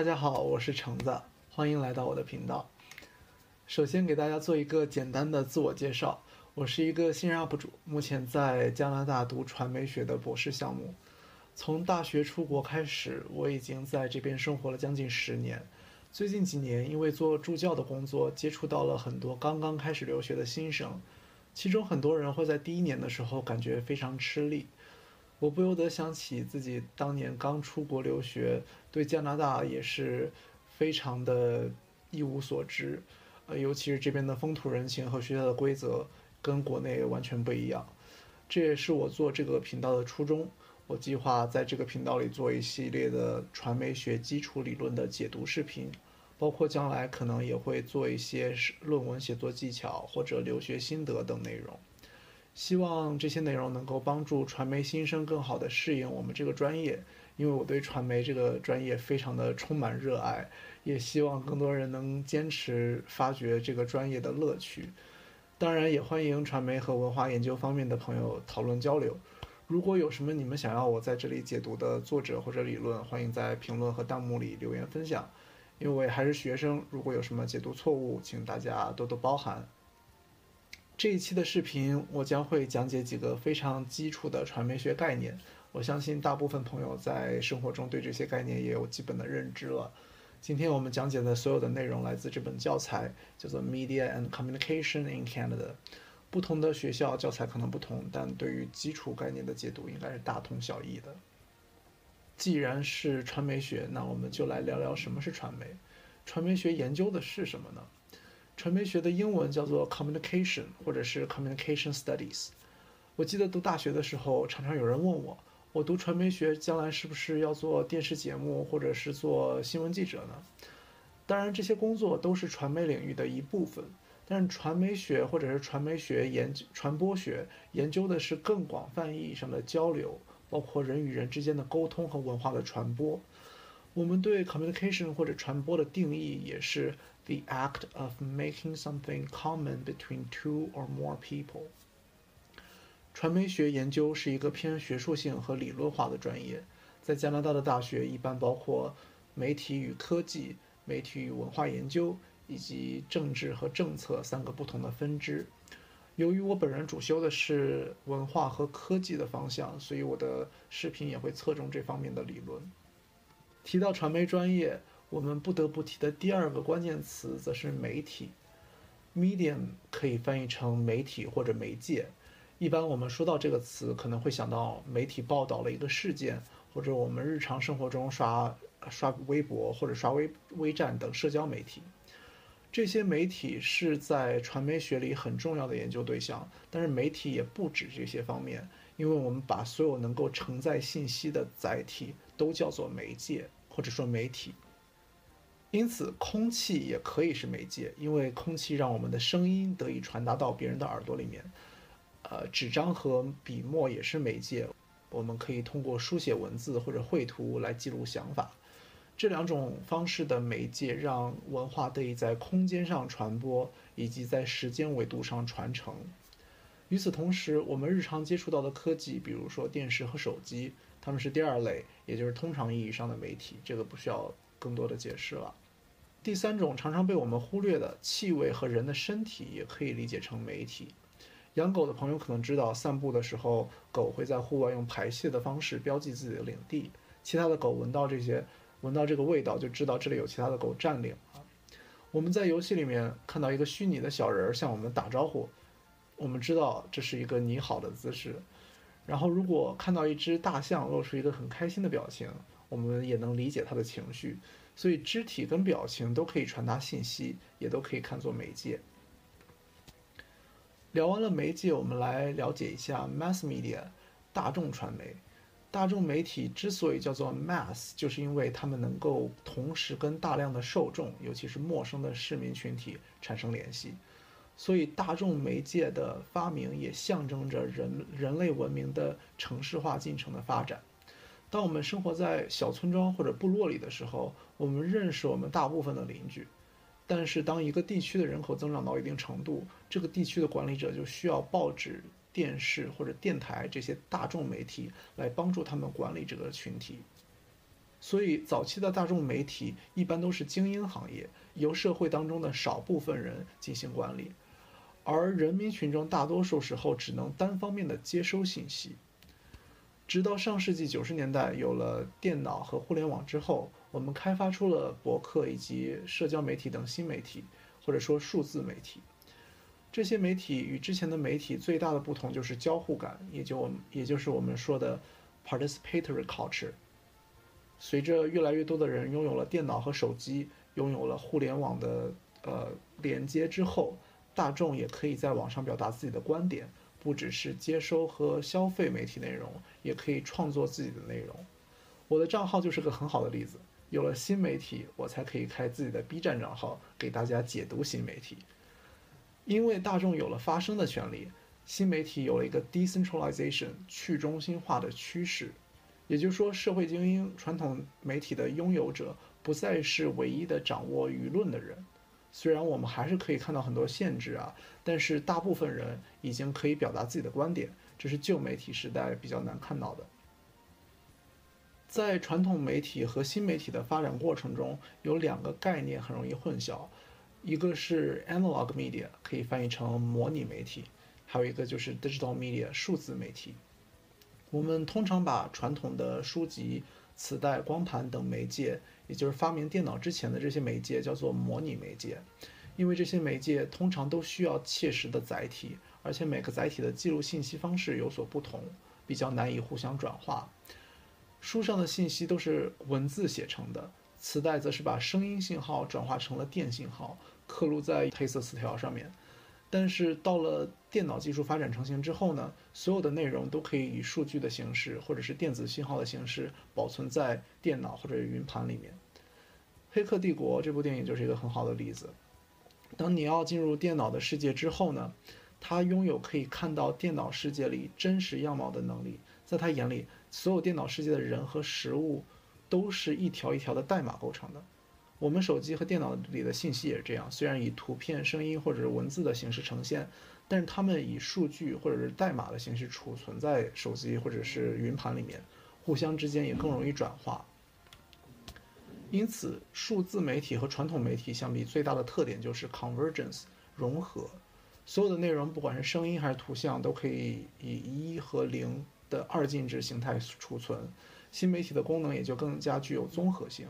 大家好，我是橙子，欢迎来到我的频道。首先给大家做一个简单的自我介绍，我是一个新人 UP 主，目前在加拿大读传媒学的博士项目。从大学出国开始，我已经在这边生活了将近十年。最近几年，因为做助教的工作，接触到了很多刚刚开始留学的新生，其中很多人会在第一年的时候感觉非常吃力。我不由得想起自己当年刚出国留学，对加拿大也是非常的一无所知，呃，尤其是这边的风土人情和学校的规则跟国内完全不一样。这也是我做这个频道的初衷。我计划在这个频道里做一系列的传媒学基础理论的解读视频，包括将来可能也会做一些论文写作技巧或者留学心得等内容。希望这些内容能够帮助传媒新生更好地适应我们这个专业，因为我对传媒这个专业非常的充满热爱，也希望更多人能坚持发掘这个专业的乐趣。当然，也欢迎传媒和文化研究方面的朋友讨论交流。如果有什么你们想要我在这里解读的作者或者理论，欢迎在评论和弹幕里留言分享。因为我也还是学生，如果有什么解读错误，请大家多多包涵。这一期的视频，我将会讲解几个非常基础的传媒学概念。我相信大部分朋友在生活中对这些概念也有基本的认知了。今天我们讲解的所有的内容来自这本教材，叫做《Media and Communication in Canada》。不同的学校教材可能不同，但对于基础概念的解读应该是大同小异的。既然是传媒学，那我们就来聊聊什么是传媒。传媒学研究的是什么呢？传媒学的英文叫做 communication，或者是 communication studies。我记得读大学的时候，常常有人问我，我读传媒学将来是不是要做电视节目，或者是做新闻记者呢？当然，这些工作都是传媒领域的一部分，但是传媒学或者是传媒学研究传播学研究的是更广泛意义上的交流，包括人与人之间的沟通和文化的传播。我们对 communication 或者传播的定义也是 the act of making something common between two or more people。传媒学研究是一个偏学术性和理论化的专业，在加拿大的大学一般包括媒体与科技、媒体与文化研究以及政治和政策三个不同的分支。由于我本人主修的是文化和科技的方向，所以我的视频也会侧重这方面的理论。提到传媒专业，我们不得不提的第二个关键词则是媒体。Medium 可以翻译成媒体或者媒介。一般我们说到这个词，可能会想到媒体报道了一个事件，或者我们日常生活中刷刷微博或者刷微微站等社交媒体。这些媒体是在传媒学里很重要的研究对象，但是媒体也不止这些方面，因为我们把所有能够承载信息的载体都叫做媒介或者说媒体。因此，空气也可以是媒介，因为空气让我们的声音得以传达到别人的耳朵里面。呃，纸张和笔墨也是媒介，我们可以通过书写文字或者绘图来记录想法。这两种方式的媒介让文化得以在空间上传播，以及在时间维度上传承。与此同时，我们日常接触到的科技，比如说电视和手机，它们是第二类，也就是通常意义上的媒体，这个不需要更多的解释了。第三种常常被我们忽略的气味和人的身体，也可以理解成媒体。养狗的朋友可能知道，散步的时候，狗会在户外用排泄的方式标记自己的领地，其他的狗闻到这些。闻到这个味道就知道这里有其他的狗占领了。我们在游戏里面看到一个虚拟的小人向我们打招呼，我们知道这是一个你好的姿势。然后如果看到一只大象露出一个很开心的表情，我们也能理解他的情绪。所以肢体跟表情都可以传达信息，也都可以看作媒介。聊完了媒介，我们来了解一下 mass media，大众传媒。大众媒体之所以叫做 mass，就是因为他们能够同时跟大量的受众，尤其是陌生的市民群体产生联系，所以大众媒介的发明也象征着人人类文明的城市化进程的发展。当我们生活在小村庄或者部落里的时候，我们认识我们大部分的邻居，但是当一个地区的人口增长到一定程度，这个地区的管理者就需要报纸。电视或者电台这些大众媒体来帮助他们管理这个群体。所以早期的大众媒体一般都是精英行业，由社会当中的少部分人进行管理，而人民群众大多数时候只能单方面的接收信息。直到上世纪九十年代有了电脑和互联网之后，我们开发出了博客以及社交媒体等新媒体，或者说数字媒体。这些媒体与之前的媒体最大的不同就是交互感，也就我们也就是我们说的 participatory culture。随着越来越多的人拥有了电脑和手机，拥有了互联网的呃连接之后，大众也可以在网上表达自己的观点。不只是接收和消费媒体内容，也可以创作自己的内容。我的账号就是个很好的例子。有了新媒体，我才可以开自己的 B 站账号，给大家解读新媒体。因为大众有了发声的权利，新媒体有了一个 decentralization 去中心化的趋势。也就是说，社会精英、传统媒体的拥有者不再是唯一的掌握舆论的人。虽然我们还是可以看到很多限制啊，但是大部分人已经可以表达自己的观点，这是旧媒体时代比较难看到的。在传统媒体和新媒体的发展过程中，有两个概念很容易混淆，一个是 analog media，可以翻译成模拟媒体，还有一个就是 digital media，数字媒体。我们通常把传统的书籍。磁带、光盘等媒介，也就是发明电脑之前的这些媒介，叫做模拟媒介，因为这些媒介通常都需要切实的载体，而且每个载体的记录信息方式有所不同，比较难以互相转化。书上的信息都是文字写成的，磁带则是把声音信号转化成了电信号，刻录在黑色磁条上面。但是到了电脑技术发展成型之后呢，所有的内容都可以以数据的形式或者是电子信号的形式保存在电脑或者云盘里面。《黑客帝国》这部电影就是一个很好的例子。当你要进入电脑的世界之后呢，他拥有可以看到电脑世界里真实样貌的能力。在他眼里，所有电脑世界的人和实物都是一条一条的代码构成的。我们手机和电脑里的信息也是这样，虽然以图片、声音或者是文字的形式呈现，但是它们以数据或者是代码的形式储存在手机或者是云盘里面，互相之间也更容易转化。因此，数字媒体和传统媒体相比，最大的特点就是 convergence 融合，所有的内容不管是声音还是图像，都可以以一和零的二进制形态储存。新媒体的功能也就更加具有综合性。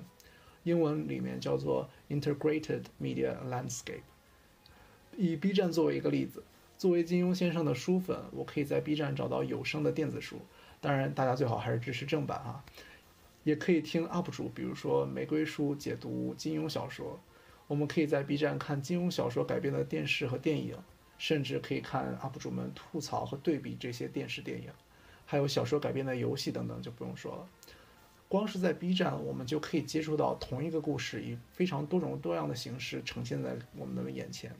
英文里面叫做 Integrated Media Landscape。以 B 站作为一个例子，作为金庸先生的书粉，我可以在 B 站找到有声的电子书，当然大家最好还是支持正版啊。也可以听 UP 主，比如说玫瑰书解读金庸小说。我们可以在 B 站看金庸小说改编的电视和电影，甚至可以看 UP 主们吐槽和对比这些电视电影，还有小说改编的游戏等等，就不用说了。光是在 B 站，我们就可以接触到同一个故事，以非常多种多样的形式呈现在我们的眼前。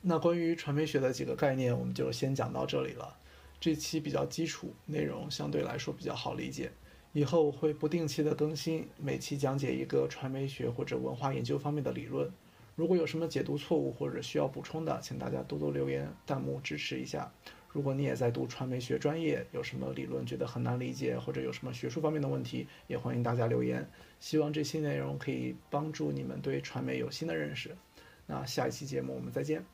那关于传媒学的几个概念，我们就先讲到这里了。这期比较基础，内容相对来说比较好理解。以后会不定期的更新，每期讲解一个传媒学或者文化研究方面的理论。如果有什么解读错误或者需要补充的，请大家多多留言、弹幕支持一下。如果你也在读传媒学专业，有什么理论觉得很难理解，或者有什么学术方面的问题，也欢迎大家留言。希望这些内容可以帮助你们对传媒有新的认识。那下一期节目我们再见。